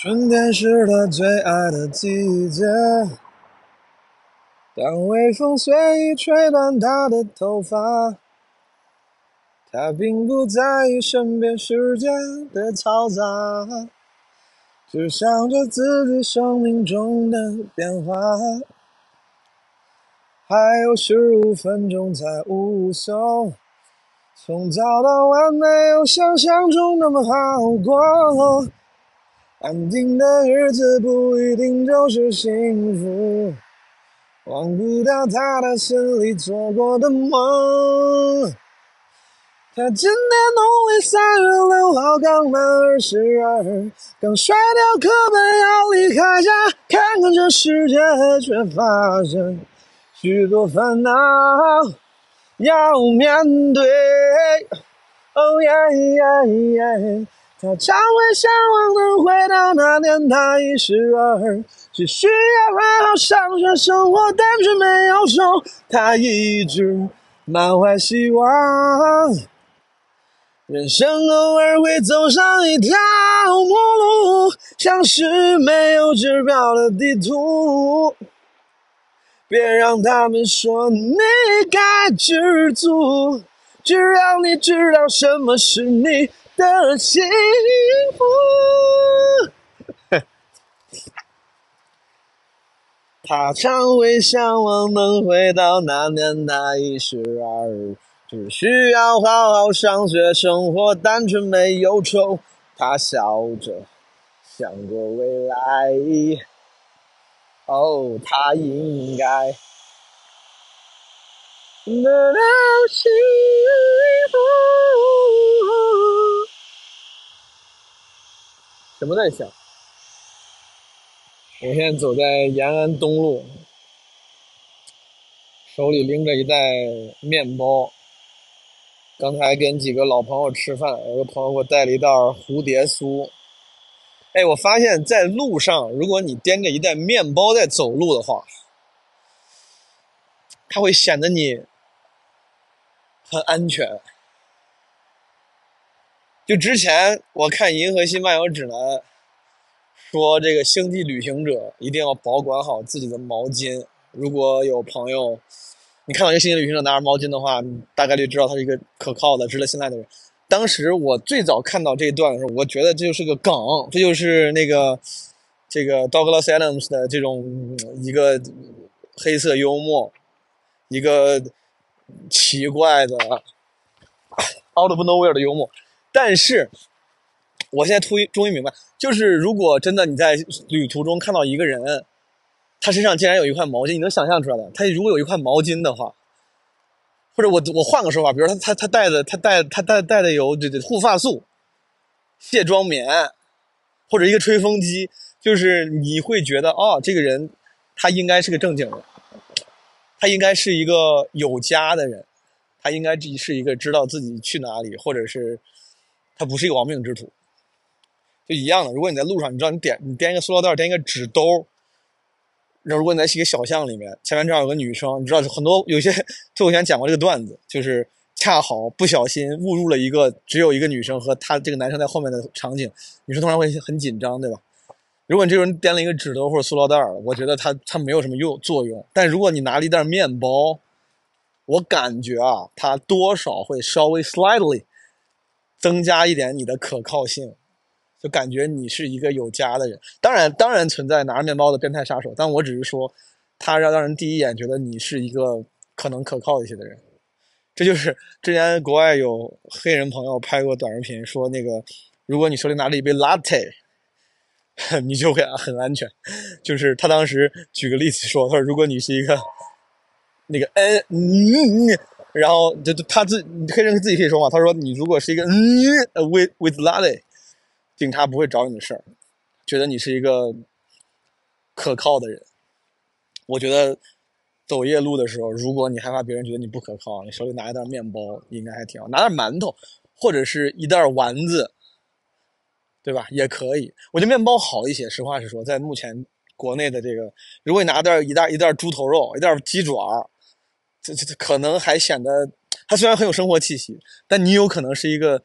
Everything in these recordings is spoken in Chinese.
春天是他最爱的季节，当微风随意吹乱他的头发，他并不在意身边世界的嘈杂，只想着自己生命中的变化。还有十五分钟才午休，从早到晚没有想象中那么好过。安静的日子不一定就是幸福，忘不掉他的心里做过的梦。他今年农历三月六号刚满二十二，刚甩掉课本要离开家，看看这世界，却发现许多烦恼要面对。哦耶耶耶。他常会向往能回到那年，他一十二，只需要好好上学，生活单纯没有愁。他一直满怀希望，人生偶尔会走上一条陌路，像是没有指标的地图。别让他们说你该知足，只要你知道什么是你。的幸福。他常会向往能回到那年那一十二，只需要好好上学，生活单纯没忧愁。他笑着想过未来，哦，他应该得到幸福。什么在响？我现在走在延安东路，手里拎着一袋面包。刚才跟几个老朋友吃饭，有个朋友给我带了一袋蝴蝶酥。哎，我发现，在路上，如果你掂着一袋面包在走路的话，它会显得你很安全。就之前我看《银河系漫游指南》说，这个星际旅行者一定要保管好自己的毛巾。如果有朋友你看到一个星际旅行者拿着毛巾的话，大概率知道他是一个可靠的、值得信赖的人。当时我最早看到这一段的时候，我觉得这就是个梗，这就是那个这个 Douglas Adams 的这种一个黑色幽默，一个奇怪的 out of nowhere 的幽默。但是，我现在突终于明白，就是如果真的你在旅途中看到一个人，他身上竟然有一块毛巾，你能想象出来的？他如果有一块毛巾的话，或者我 我换个说法，比如他他他带的他带他带带的有这这护发素、卸妆棉，或者一个吹风机，就是你会觉得哦，这个人他应该是个正经人，他应该是一个有家的人，他应该是一个知道自己去哪里，或者是。他不是一个亡命之徒，就一样的。如果你在路上，你知道你点你掂一个塑料袋，掂一个纸兜，那如果你在一个小巷里面，前面正好有个女生，你知道很多有些，就我以前讲过这个段子，就是恰好不小心误入了一个只有一个女生和他这个男生在后面的场景，女生通常会很紧张，对吧？如果你这个人掂了一个纸兜或者塑料袋，我觉得他他没有什么用作用。但如果你拿了一袋面包，我感觉啊，它多少会稍微 slightly。增加一点你的可靠性，就感觉你是一个有家的人。当然，当然存在拿着面包的变态杀手，但我只是说，他让让人第一眼觉得你是一个可能可靠一些的人。这就是之前国外有黑人朋友拍过短视频，说那个如果你手里拿着一杯 latte，你就会很安全。就是他当时举个例子说，他说如果你是一个那个嗯嗯。然后就他自黑人自己可以说嘛，他说你如果是一个嗯 with with latte，警察不会找你的事儿，觉得你是一个可靠的人。我觉得走夜路的时候，如果你害怕别人觉得你不可靠，你手里拿一袋面包应该还挺好，拿点馒头或者是一袋丸子，对吧？也可以。我觉得面包好一些，实话实说，在目前国内的这个，如果你拿袋一袋一袋猪头肉，一袋鸡爪。这这可能还显得，他虽然很有生活气息，但你有可能是一个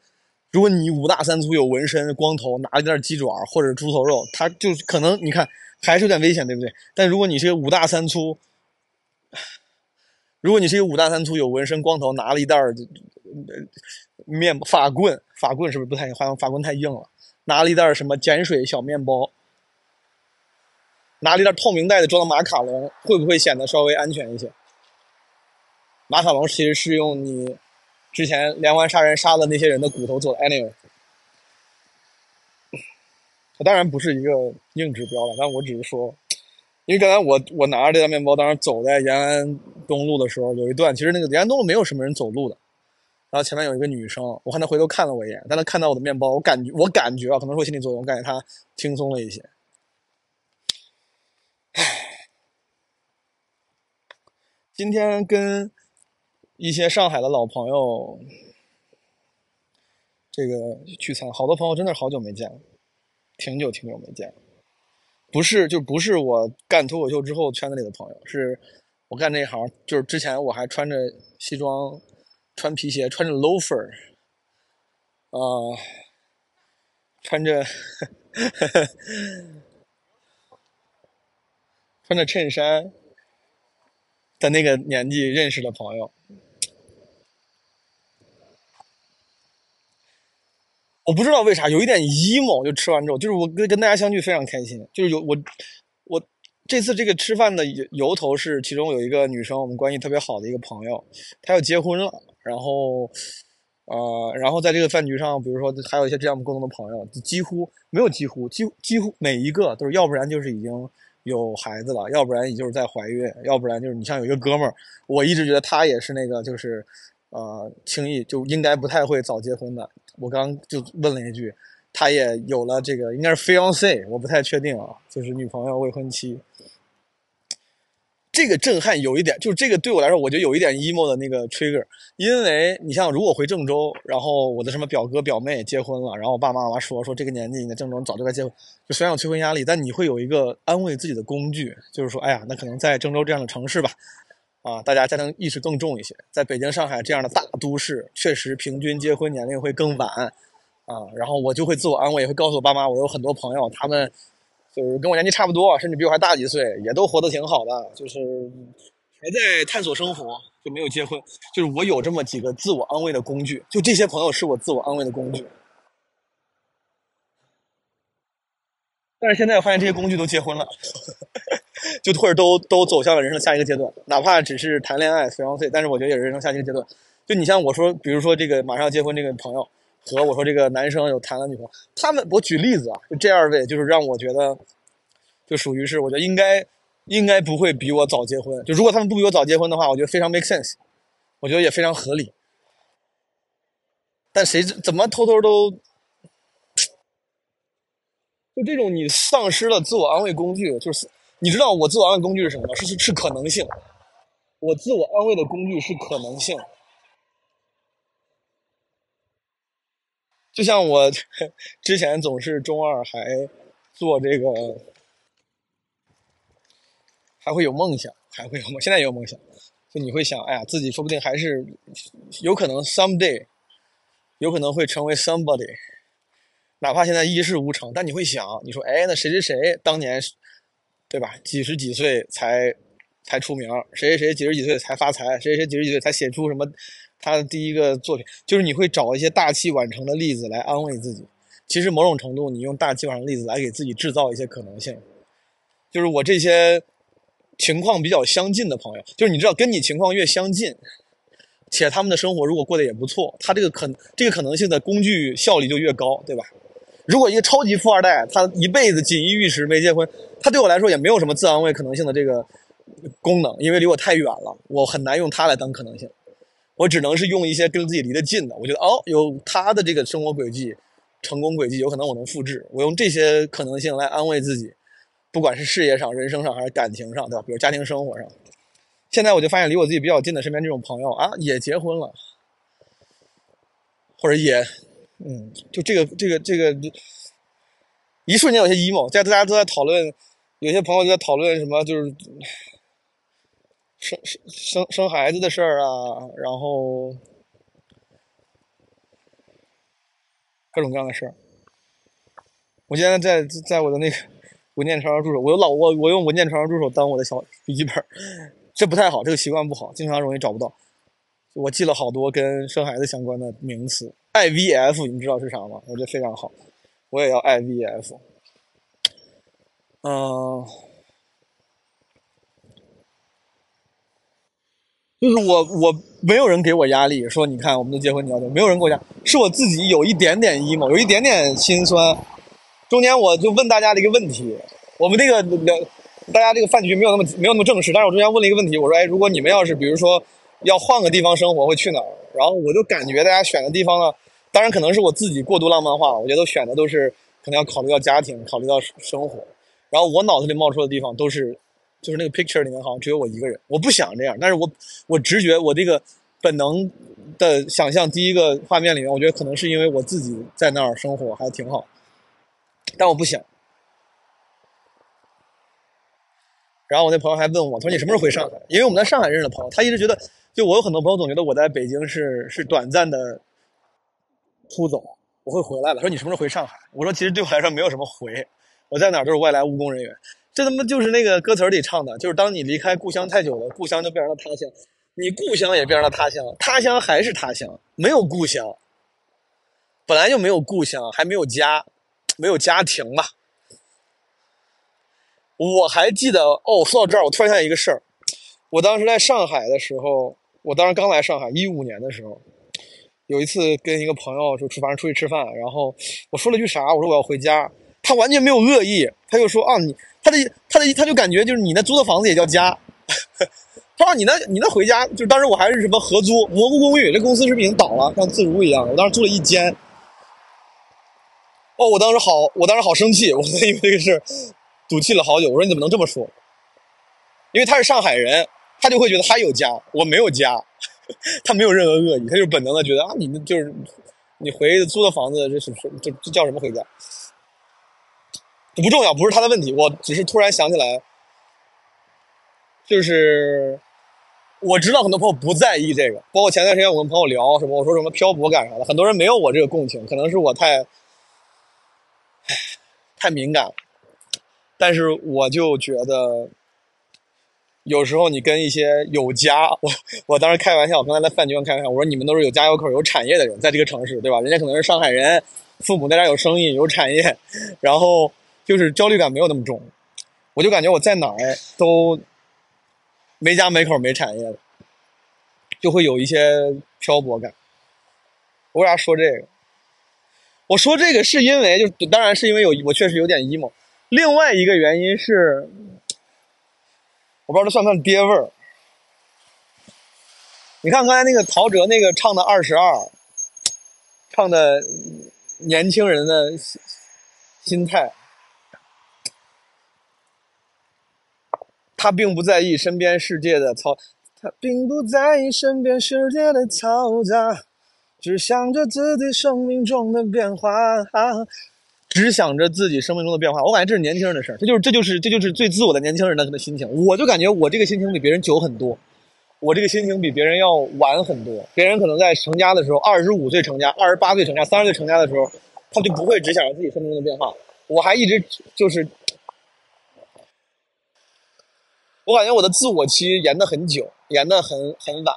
如果你五大三粗有纹身、光头，拿了一点鸡爪或者猪头肉，他就可能你看还是有点危险，对不对？但如果你是五大三粗，如果你是一个五大三粗有纹身、光头，拿了一袋儿面法棍，法棍是不是不太好像法棍太硬了？拿了一袋什么碱水小面包，拿了一袋透明袋子装的马卡龙，会不会显得稍微安全一些？马卡龙其实是用你。之前连环杀人杀的那些人的骨头做的，anyway，它当然不是一个硬指标了，但我只是说，因为刚才我我拿着这袋面包，当时走在延安东路的时候，有一段其实那个延安东路没有什么人走路的，然后前面有一个女生，我看她回头看了我一眼，但她看到我的面包，我感觉我感觉啊，可能是我心理作用，我感觉她轻松了一些。唉，今天跟。一些上海的老朋友，这个聚餐，好多朋友真的好久没见了，挺久挺久没见了。不是，就不是我干脱口秀之后圈子里的朋友，是我干这一行，就是之前我还穿着西装，穿皮鞋，穿着 loafer，啊，穿着 穿着衬衫的那个年纪认识的朋友。我不知道为啥有一点 emo，就吃完之后，就是我跟跟大家相聚非常开心。就是有我，我这次这个吃饭的由由头是，其中有一个女生，我们关系特别好的一个朋友，她要结婚了。然后，呃，然后在这个饭局上，比如说还有一些这样共同的朋友，几乎没有几乎，几乎几乎每一个都是，要不然就是已经有孩子了，要不然也就是在怀孕，要不然就是你像有一个哥们儿，我一直觉得他也是那个就是。呃，轻易就应该不太会早结婚的。我刚就问了一句，他也有了这个，应该是 fiance，我不太确定啊，就是女朋友、未婚妻。这个震撼有一点，就是这个对我来说，我觉得有一点 emo 的那个 trigger。因为你像如果回郑州，然后我的什么表哥表妹结婚了，然后我爸爸妈妈说说这个年纪你在郑州早就该结婚，就虽然有催婚压力，但你会有一个安慰自己的工具，就是说，哎呀，那可能在郑州这样的城市吧。啊，大家家庭意识更重一些。在北京、上海这样的大都市，确实平均结婚年龄会更晚。啊，然后我就会自我安慰，也会告诉我爸妈，我有很多朋友，他们就是跟我年纪差不多，甚至比我还大几岁，也都活得挺好的，就是还在探索生活，就没有结婚。就是我有这么几个自我安慰的工具，就这些朋友是我自我安慰的工具。但是现在我发现这些工具都结婚了。就或者都都走向了人生下一个阶段，哪怕只是谈恋爱、非常碎，但是我觉得也是人生下一个阶段。就你像我说，比如说这个马上要结婚这个朋友，和我说这个男生有谈了女朋友，他们我举例子啊，就这二位就是让我觉得，就属于是我觉得应该应该不会比我早结婚。就如果他们不比我早结婚的话，我觉得非常 make sense，我觉得也非常合理。但谁怎么偷偷都，就这种你丧失了自我安慰工具，就是。你知道我自我安慰工具是什么吗？是是是可能性。我自我安慰的工具是可能性。就像我 之前总是中二，还做这个，还会有梦想，还会有梦，现在也有梦想。就你会想，哎呀，自己说不定还是有可能 someday，有可能会成为 somebody，哪怕现在一事无成，但你会想，你说，哎，那谁谁谁当年。对吧？几十几岁才才出名，谁谁谁几十几岁才发财，谁谁谁几十几岁才写出什么他的第一个作品，就是你会找一些大器晚成的例子来安慰自己。其实某种程度，你用大器晚成的例子来给自己制造一些可能性。就是我这些情况比较相近的朋友，就是你知道，跟你情况越相近，且他们的生活如果过得也不错，他这个可这个可能性的工具效率就越高，对吧？如果一个超级富二代，他一辈子锦衣玉食没结婚，他对我来说也没有什么自安慰可能性的这个功能，因为离我太远了，我很难用它来当可能性，我只能是用一些跟自己离得近的。我觉得哦，有他的这个生活轨迹、成功轨迹，有可能我能复制。我用这些可能性来安慰自己，不管是事业上、人生上还是感情上，对吧？比如家庭生活上。现在我就发现，离我自己比较近的身边这种朋友啊，也结婚了，或者也。嗯，就这个这个这个，一瞬间有些 emo，在大家都在讨论，有些朋友在讨论什么，就是生生生生孩子的事儿啊，然后各种各样的事儿。我现在在在我的那个文件传输助手，我老我我用文件传输助手当我的小笔记本，这不太好，这个习惯不好，经常容易找不到。我记了好多跟生孩子相关的名词，IVF 你知道是啥吗？我觉得非常好，我也要 IVF。嗯，就是我我没有人给我压力，说你看我们都结婚你要没有人给我压，是我自己有一点点 emo，有一点点心酸。中间我就问大家的一个问题，我们这个聊，大家这个饭局没有那么没有那么正式，但是我中间问了一个问题，我说，哎，如果你们要是比如说要换个地方生活，会去哪儿？然后我就感觉大家选的地方呢，当然可能是我自己过度浪漫化了，我觉得选的都是可能要考虑到家庭，考虑到生活，然后我脑子里冒出的地方都是，就是那个 picture 里面好像只有我一个人，我不想这样，但是我我直觉我这个本能的想象，第一个画面里面，我觉得可能是因为我自己在那儿生活还挺好。但我不想。然后我那朋友还问我，他说你什么时候回上海？因为我们在上海认识的朋友，他一直觉得，就我有很多朋友总觉得我在北京是是短暂的出走，我会回来的。说你什么时候回上海？我说其实对我来说没有什么回，我在哪儿都是外来务工人员。这他妈就是那个歌词里唱的，就是当你离开故乡太久了，故乡就变成了他乡，你故乡也变成了他乡，他乡还是他乡，没有故乡，本来就没有故乡，还没有家。没有家庭嘛？我还记得哦，说到这儿，我突然想起一个事儿。我当时在上海的时候，我当时刚来上海，一五年的时候，有一次跟一个朋友就出，反正出去吃饭，然后我说了句啥？我说我要回家。他完全没有恶意，他就说啊，你他的他的他就感觉就是你那租的房子也叫家。他说你那你那回家，就当时我还是什么合租蘑菇公寓，这公司是不是已经倒了，像自如一样？我当时租了一间。哦，我当时好，我当时好生气，我因为这个事赌气了好久。我说你怎么能这么说？因为他是上海人，他就会觉得他有家，我没有家，他没有任何恶意，他就本能的觉得啊，你们就是你回租的房子，这是这这叫什么回家？不重要，不是他的问题，我只是突然想起来，就是我知道很多朋友不在意这个，包括前段时间我跟朋友聊什么，我说什么漂泊感啥的，很多人没有我这个共情，可能是我太。太敏感，但是我就觉得，有时候你跟一些有家，我我当时开玩笑，我刚才在饭局上开玩笑，我说你们都是有家有口有产业的人，在这个城市，对吧？人家可能是上海人，父母在这有生意有产业，然后就是焦虑感没有那么重，我就感觉我在哪儿都没家没口没产业的，就会有一些漂泊感。我为啥说这个？我说这个是因为，就当然是因为有我确实有点 emo。另外一个原因是，我不知道这算不算爹味儿。你看刚才那个陶喆那个唱的《二十二》，唱的年轻人的心态，他并不在意身边世界的嘈，他并不在意身边世界的嘈杂。只想着自己生命中的变化，只想着自己生命中的变化。我感觉这是年轻人的事儿，这就是这就是这就是最自我的年轻人的的心情。我就感觉我这个心情比别人久很多，我这个心情比别人要晚很多。别人可能在成家的时候，二十五岁成家，二十八岁成家，三十岁成家的时候，他就不会只想着自己生命中的变化。我还一直就是，我感觉我的自我期延的很久，延的很很晚。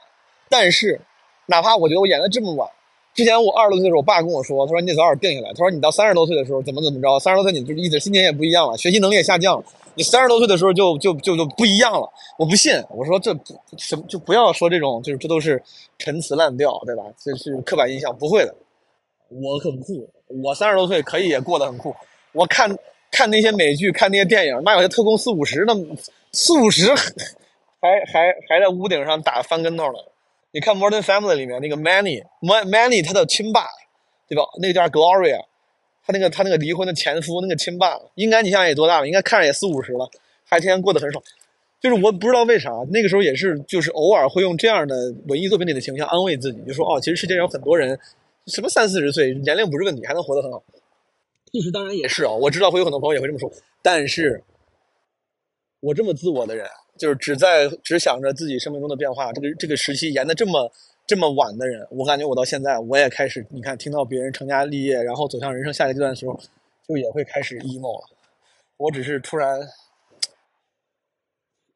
但是，哪怕我觉得我演的这么晚。之前我二十多岁的时候，我爸跟我说：“他说你得早点定下来。他说你到三十多岁的时候，怎么怎么着？三十多岁你就意思心情也不一样了，学习能力也下降了。你三十多岁的时候就就就就不一样了。”我不信，我说这什么就不要说这种，就是这都是陈词滥调，对吧？这是刻板印象，不会的。我很酷，我三十多岁可以也过得很酷。我看看那些美剧，看那些电影，妈有些特工四五十，那四五十还还还在屋顶上打翻跟头呢。你看《Modern Family》里面那个 Manny，Manny 他的亲爸，对吧？那个叫 Gloria，他那个他那个离婚的前夫，那个亲爸，应该你想想也多大了？应该看着也四五十了，还天天过得很爽。就是我不知道为啥，那个时候也是，就是偶尔会用这样的文艺作品里的形象安慰自己，就说哦，其实世界上有很多人，什么三四十岁年龄不是问题，还能活得很好。事实当然也是啊，我知道会有很多朋友也会这么说，但是我这么自我的人。就是只在只想着自己生命中的变化，这个这个时期延的这么这么晚的人，我感觉我到现在我也开始，你看听到别人成家立业，然后走向人生下一阶段的时候，就也会开始 emo 了。我只是突然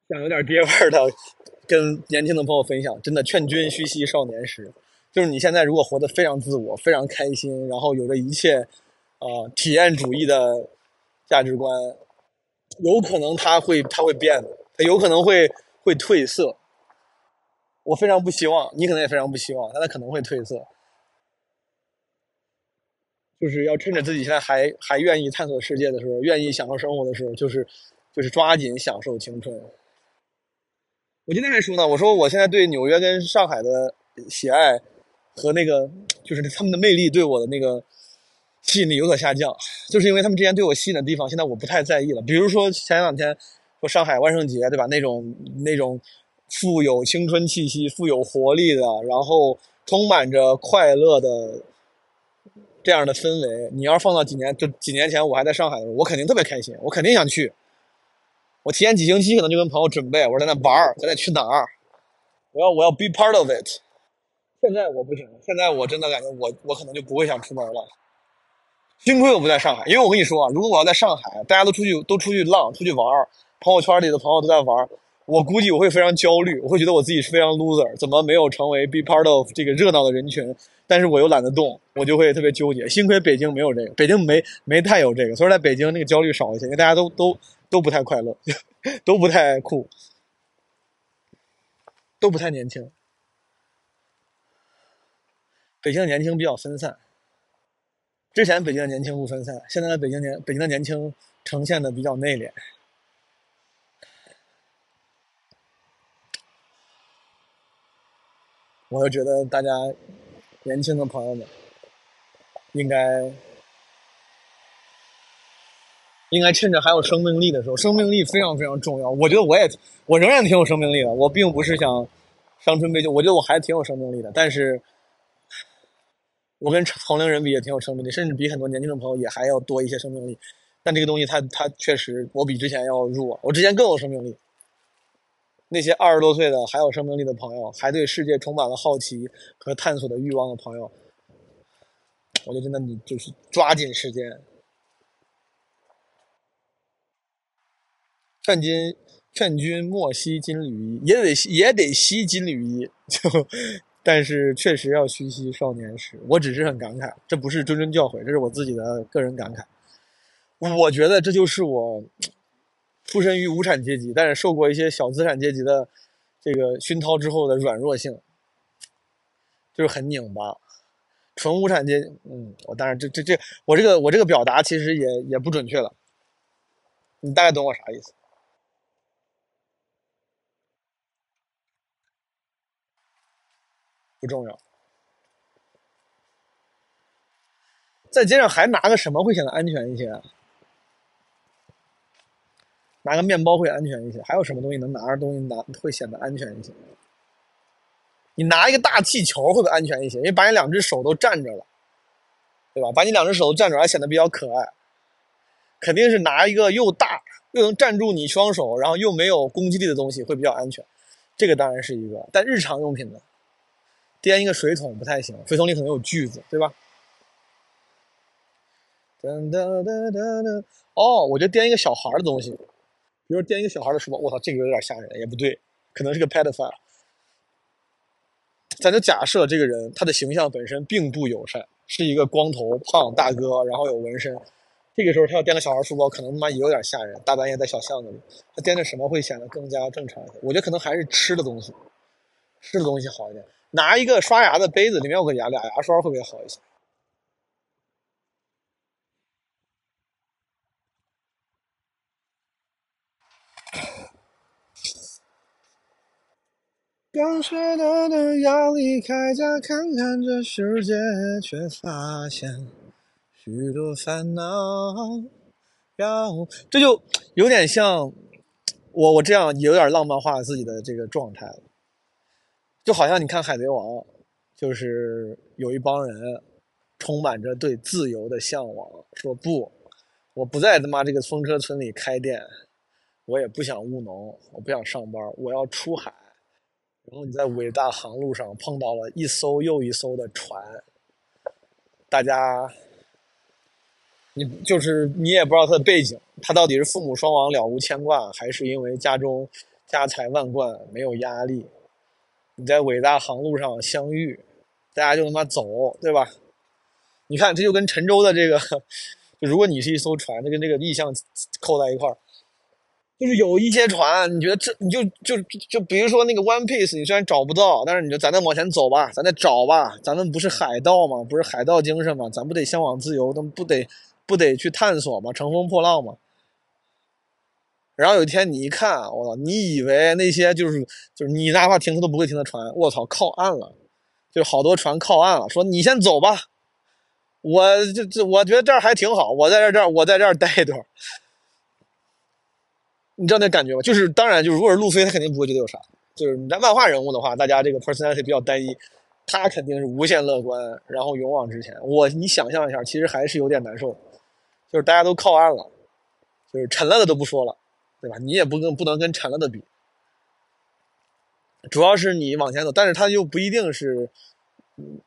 想有点爹味儿的跟年轻的朋友分享，真的劝君须惜少年时。就是你现在如果活得非常自我、非常开心，然后有着一切呃体验主义的价值观，有可能他会他会变的，他有可能会会褪色。我非常不希望，你可能也非常不希望，但他可能会褪色。就是要趁着自己现在还还愿意探索世界的时候，愿意享受生活的时候，就是就是抓紧享受青春。我今天还说呢，我说我现在对纽约跟上海的喜爱和那个就是他们的魅力对我的那个吸引力有所下降，就是因为他们之前对我吸引的地方，现在我不太在意了。比如说前两天说上海万圣节，对吧？那种那种。富有青春气息、富有活力的，然后充满着快乐的这样的氛围，你要是放到几年，就几年前我还在上海的时候，我肯定特别开心，我肯定想去。我提前几星期可能就跟朋友准备，我说在那玩儿，咱得去哪儿？我要我要 be part of it。现在我不行，现在我真的感觉我我可能就不会想出门了。幸亏我不在上海，因为我跟你说啊，如果我要在上海，大家都出去都出去浪、出去玩，朋友圈里的朋友都在玩。我估计我会非常焦虑，我会觉得我自己是非常 loser，怎么没有成为 be part of 这个热闹的人群？但是我又懒得动，我就会特别纠结。幸亏北京没有这个，北京没没太有这个，所以在北京那个焦虑少一些，因为大家都都都不太快乐，都不太酷，都不太年轻。北京的年轻比较分散，之前北京的年轻不分散，现在的北京年北京的年轻呈现的比较内敛。我就觉得大家年轻的朋友们应该应该趁着还有生命力的时候，生命力非常非常重要。我觉得我也我仍然挺有生命力的，我并不是想伤春悲秋，我觉得我还挺有生命力的。但是，我跟同龄人比也挺有生命力，甚至比很多年轻的朋友也还要多一些生命力。但这个东西，它它确实我比之前要弱，我之前更有生命力。那些二十多岁的还有生命力的朋友，还对世界充满了好奇和探索的欲望的朋友，我觉得真的你就是抓紧时间。劝君劝君莫惜金缕衣，也得也得惜金缕衣，就但是确实要虚惜少年时。我只是很感慨，这不是谆谆教诲，这是我自己的个人感慨。我觉得这就是我。出身于无产阶级，但是受过一些小资产阶级的这个熏陶之后的软弱性，就是很拧巴。纯无产阶，嗯，我当然这这这，我这个我这个表达其实也也不准确了。你大概懂我啥意思？不重要。在街上还拿个什么会显得安全一些？拿个面包会安全一些，还有什么东西能拿着东西拿会显得安全一些？你拿一个大气球会不会安全一些？因为把你两只手都占着了，对吧？把你两只手都占着，还显得比较可爱。肯定是拿一个又大又能占住你双手，然后又没有攻击力的东西会比较安全。这个当然是一个，但日常用品呢？掂一个水桶不太行，水桶里可能有锯子，对吧？噔噔噔噔噔，哦，我觉得掂一个小孩的东西。比如掂一个小孩的书包，我操，这个有点吓人，也不对，可能是个 pedophile。咱就假设这个人他的形象本身并不友善，是一个光头胖大哥，然后有纹身。这个时候他要掂个小孩书包，可能他妈也有点吓人。大半夜在小巷子里，他掂着什么会显得更加正常一些？我觉得可能还是吃的东西，吃的东西好一点。拿一个刷牙的杯子，里面有个牙俩牙刷，会不会好一些？刚学的的要离开家看看这世界，却发现许多烦恼。要这就有点像我我这样有点浪漫化自己的这个状态了，就好像你看《海贼王》，就是有一帮人充满着对自由的向往，说不，我不在他妈这个风车村里开店，我也不想务农，我不想上班，我要出海。然后你在伟大航路上碰到了一艘又一艘的船，大家，你就是你也不知道他的背景，他到底是父母双亡了无牵挂，还是因为家中家财万贯没有压力？你在伟大航路上相遇，大家就他妈走，对吧？你看，这就跟沉舟的这个，就如果你是一艘船，就跟这个意象扣在一块儿，就是有一些船，你觉得这你就就就比如说那个 One Piece，你虽然找不到，但是你就咱再往前走吧，咱再找吧，咱们不是海盗吗？不是海盗精神吗？咱不得向往自由，咱不得不得去探索吗？乘风破浪吗？然后有一天你一看，我操，你以为那些就是就是你哪怕停车都不会停的船，我操，靠岸了，就好多船靠岸了，说你先走吧。我这这，我觉得这儿还挺好。我在这儿这儿，我在这儿待一段。你知道那感觉吗？就是当然，就是如果是路飞，他肯定不会觉得有啥。就是你在漫画人物的话，大家这个 personality 比较单一，他肯定是无限乐观，然后勇往直前。我你想象一下，其实还是有点难受。就是大家都靠岸了，就是沉了的都不说了，对吧？你也不跟不能跟沉了的比。主要是你往前走，但是他又不一定是，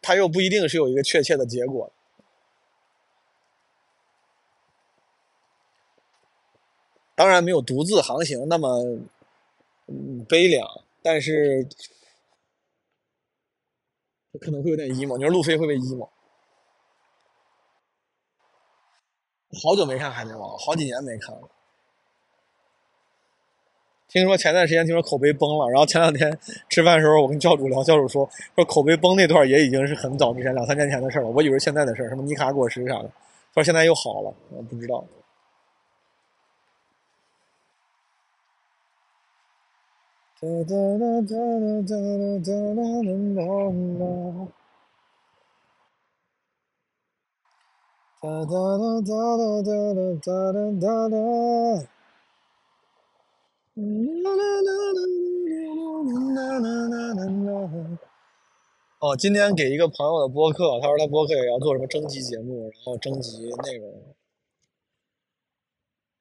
他又不一定是有一个确切的结果。当然没有独自航行那么悲凉，但是可能会有点 emo。你说路飞会不会 emo？好久没看《海贼王》，好几年没看了。听说前段时间听说口碑崩了，然后前两天吃饭的时候我跟教主聊，教主说说口碑崩那段也已经是很早之前两三年前的事了，我以为现在的事什么尼卡果实啥的，说现在又好了，我不知道。哒哒哒哒哒哒哒哒哒哒哒哒哒哒哒哒哒哒。哦，今天给一个朋友的播客，他说他播客也要做什么征集节目，然后征集内容。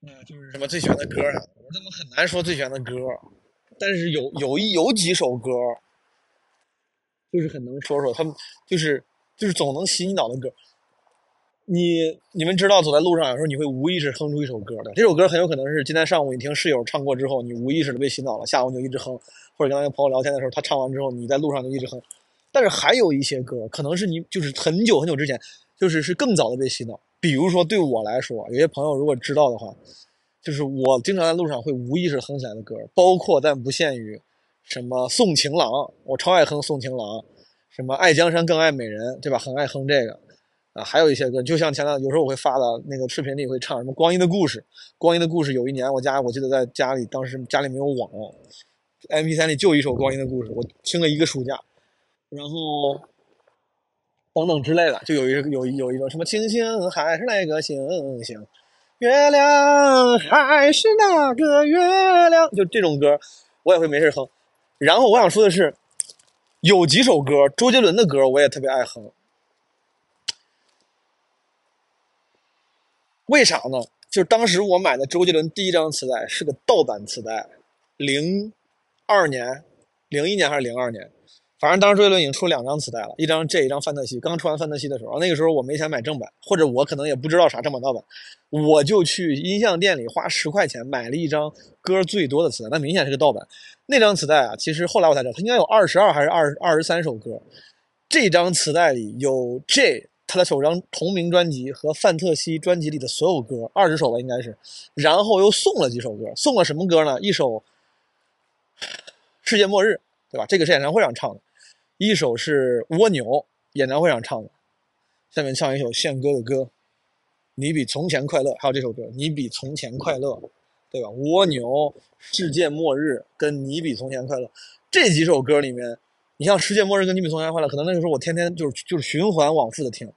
嗯，就是什么最喜欢的歌啥的，我怎么很难说最喜欢的歌。但是有有一有几首歌，就是很能说说他们，就是就是总能洗你脑的歌。你你们知道，走在路上有时候你会无意识哼出一首歌的。这首歌很有可能是今天上午你听室友唱过之后，你无意识的被洗脑了，下午你就一直哼，或者跟朋友聊天的时候，他唱完之后，你在路上就一直哼。但是还有一些歌，可能是你就是很久很久之前，就是是更早的被洗脑。比如说对我来说，有些朋友如果知道的话。就是我经常在路上会无意识哼起来的歌，包括但不限于什么《送情郎》，我超爱哼《送情郎》，什么《爱江山更爱美人》，对吧？很爱哼这个啊。还有一些歌，就像前两有时候我会发的那个视频里会唱什么《光阴的故事》。《光阴的故事》有一年我家我记得在家里，当时家里没有网，MP3 里就一首《光阴的故事》，我听了一个暑假。然后等等之类的，就有一有有一种什么星星还是那个星星。月亮还是那个月亮，就这种歌，我也会没事哼。然后我想说的是，有几首歌，周杰伦的歌我也特别爱哼。为啥呢？就是当时我买的周杰伦第一张磁带是个盗版磁带，零二年、零一年还是零二年。反正当时周杰伦已经出两张磁带了，一张这一张范特西。刚出完范特西的时候，那个时候我没钱买正版，或者我可能也不知道啥正版盗版，我就去音像店里花十块钱买了一张歌最多的磁带，那明显是个盗版。那张磁带啊，其实后来我才知道，它应该有二十二还是二二十三首歌。这张磁带里有 J 他的首张同名专辑和范特西专辑里的所有歌，二十首吧应该是。然后又送了几首歌，送了什么歌呢？一首《世界末日》，对吧？这个是演唱会上唱的。一首是蜗牛演唱会上唱的，下面唱一首宪哥的歌，《你比从前快乐》，还有这首歌《你比从前快乐》，对吧？蜗牛、世界末日跟你比从前快乐这几首歌里面，你像世界末日跟你比从前快乐，可能那个时候我天天就是就是循环往复的听，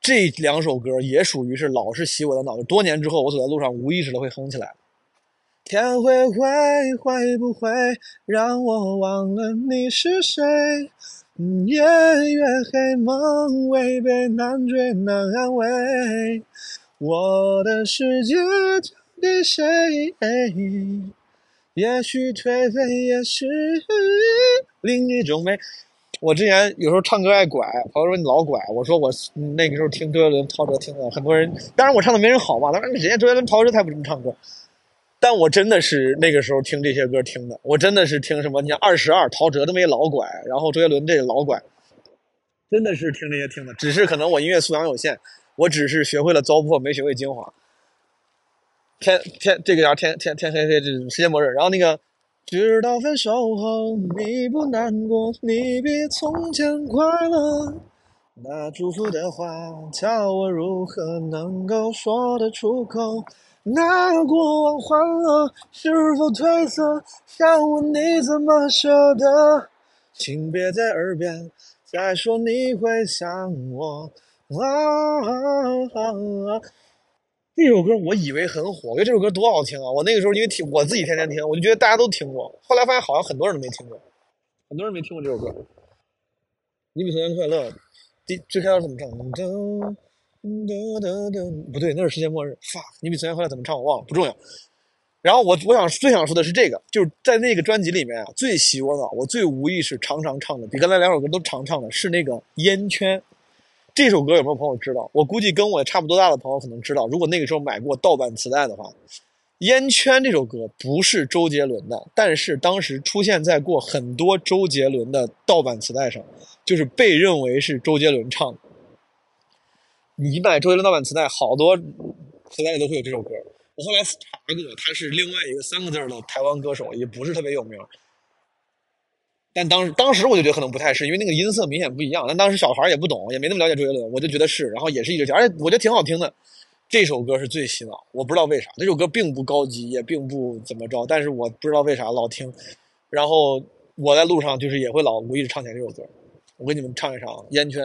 这两首歌也属于是老是洗我的脑子，多年之后我走在路上无意识的会哼起来。天会灰会不会让我忘了你是谁？夜越黑，梦未被难追难安慰，我的世界交给谁？也许颓废，也许另一种美。我之前有时候唱歌爱拐，朋友说你老拐，我说我那个时候听周杰伦、陶喆听的，很多人，当然我唱的没人好嘛，当然人家周杰伦、陶喆才不这么唱歌。但我真的是那个时候听这些歌听的，我真的是听什么，你像二十二，陶喆都没老拐，然后周杰伦这老拐，真的是听这些听的，只是可能我音乐素养有限，我只是学会了糟粕，没学会精华。天天这个叫天天天黑黑，这世界末日，然后那个。直到分手后，你不难过，你比从前快乐。那祝福的话，叫我如何能够说得出口？那过往欢乐是否褪色？想问你怎么舍得？请别在耳边再说你会想我。啊这首歌我以为很火，我觉得这首歌多好听啊！我那个时候因为听，我自己天天听，我就觉得大家都听过。后来发现好像很多人都没听过，很多人没听过这首歌。你比昨天快乐，第最开始怎么唱？噔噔噔噔，不对，那是世界末日。fuck，你比昨天快乐怎么唱？我忘了，不重要。然后我我想最想说的是这个，就是在那个专辑里面啊，最洗我脑，我最无意识常常唱的，比刚才两首歌都常唱的是那个烟圈。这首歌有没有朋友知道？我估计跟我差不多大的朋友可能知道。如果那个时候买过盗版磁带的话，《烟圈》这首歌不是周杰伦的，但是当时出现在过很多周杰伦的盗版磁带上，就是被认为是周杰伦唱的。你买周杰伦盗版磁带，好多磁带里都会有这首歌。我后来查过，他是另外一个三个字的台湾歌手，也不是特别有名。但当时当时我就觉得可能不太是，因为那个音色明显不一样。但当时小孩也不懂，也没那么了解周杰伦，我就觉得是，然后也是一直听，而且我觉得挺好听的。这首歌是最洗脑，我不知道为啥。这首歌并不高级，也并不怎么着，但是我不知道为啥老听。然后我在路上就是也会老无意识唱起来这首歌。我给你们唱一唱《烟圈》。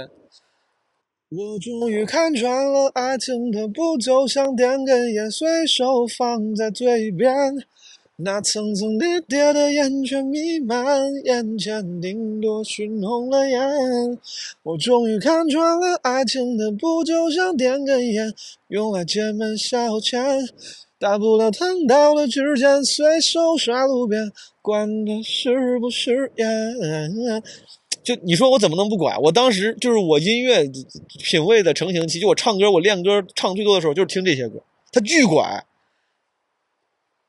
我终于看穿了，爱情的不就像点根烟，随手放在嘴边。那层层叠叠的烟圈弥漫眼前，顶多熏红了眼。我终于看穿了，爱情的不就像点根烟，用来解闷消遣。大不了烫到了指尖，随手甩路边，管它是不是烟。就你说我怎么能不管？我当时就是我音乐品味的成型期，就我唱歌，我练歌唱最多的时候就是听这些歌，它巨拐。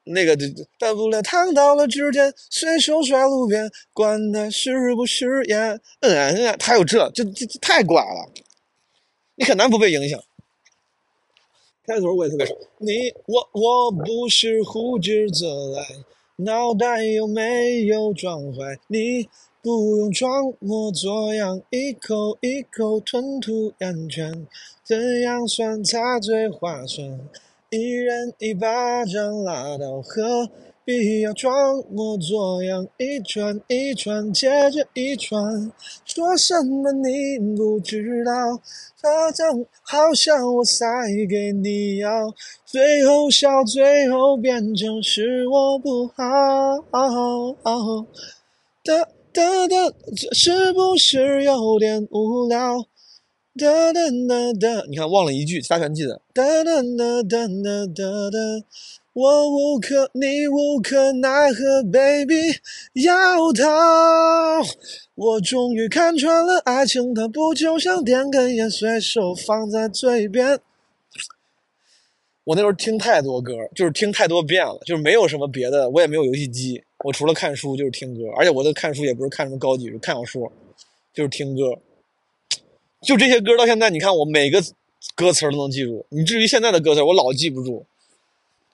那个，大不了烫到了指尖，随手甩路边，管他是不是烟。嗯，还有这，这这这太怪了，你很难不被影响。开头我也特别熟，你我我不是胡之则来，脑袋有没有撞坏？你不用装模作样，一口一口吞吐烟圈，怎样算才最划算？一人一巴掌拉到，何必要装模作样？一串一串接着一串，说什么你不知道？这正好像我塞给你要，最后笑，最后变成是我不好。哒哒哒，这是不是有点无聊？哒哒哒哒，你看忘了一句，其他全记得。哒哒哒哒哒哒哒，我无可，你无可奈何，baby，要逃。我终于看穿了，爱情它不就像点根烟，随手放在嘴边。我那时候听太多歌，就是听太多遍了，就是没有什么别的，我也没有游戏机，我除了看书就是听歌，而且我的看书也不是看什么高级，是看小说，就是听歌。就这些歌到现在，你看我每个歌词都能记住。你至于现在的歌词，我老记不住。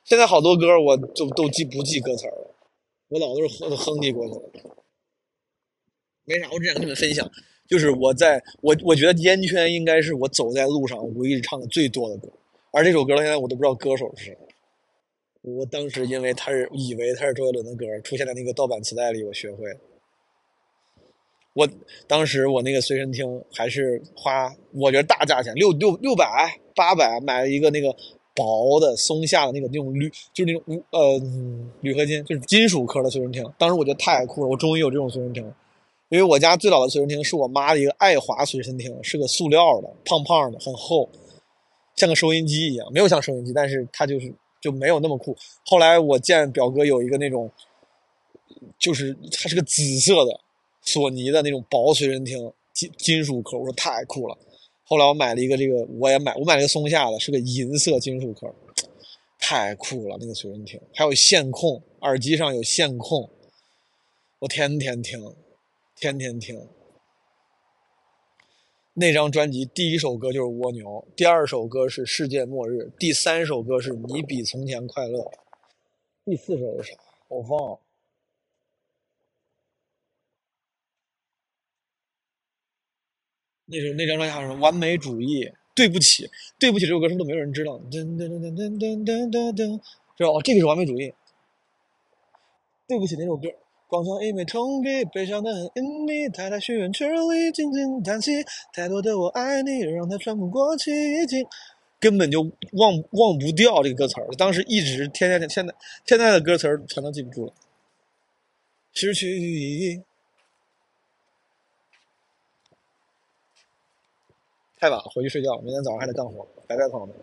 现在好多歌我就都记不记歌词了，我老都是哼哼唧过去了。没啥，我只想跟你们分享，就是我在我我觉得《烟圈》应该是我走在路上我一直唱的最多的歌，而这首歌到现在我都不知道歌手是谁。我当时因为他是以为他是周杰伦的歌，出现在那个盗版磁带里，我学会了。我当时我那个随身听还是花，我觉得大价钱六六六百八百买了一个那个薄的松下的那个那种铝，就是那种呃铝合金，就是金属壳的随身听。当时我觉得太酷了，我终于有这种随身听。因为我家最早的随身听是我妈的一个爱华随身听，是个塑料的，胖胖的，很厚，像个收音机一样，没有像收音机，但是它就是就没有那么酷。后来我见表哥有一个那种，就是它是个紫色的。索尼的那种薄随身听，金金属壳，我说太酷了。后来我买了一个这个，我也买，我买了一个松下的，是个银色金属壳，太酷了那个随身听，还有线控，耳机上有线控，我天天听，天天听。那张专辑第一首歌就是蜗牛，第二首歌是世界末日，第三首歌是你比从前快乐，第四首是啥？我忘了。那首那张专辑叫什么？完美主义。对不起，对不起，这首歌是不是都没有人知道？噔噔噔噔噔噔噔噔噔，知道哦，这个是完美主义。对不起，那首歌。广场一枚铜币，悲伤的很隐秘。太太许愿池里静静叹息，太多的我爱你，让它喘不过气，已经根本就忘忘不掉这个歌词儿。当时一直天天现在现在的歌词儿全都记不住了，失去意义。太晚了，回去睡觉。明天早上还得干活。拜拜，朋友们。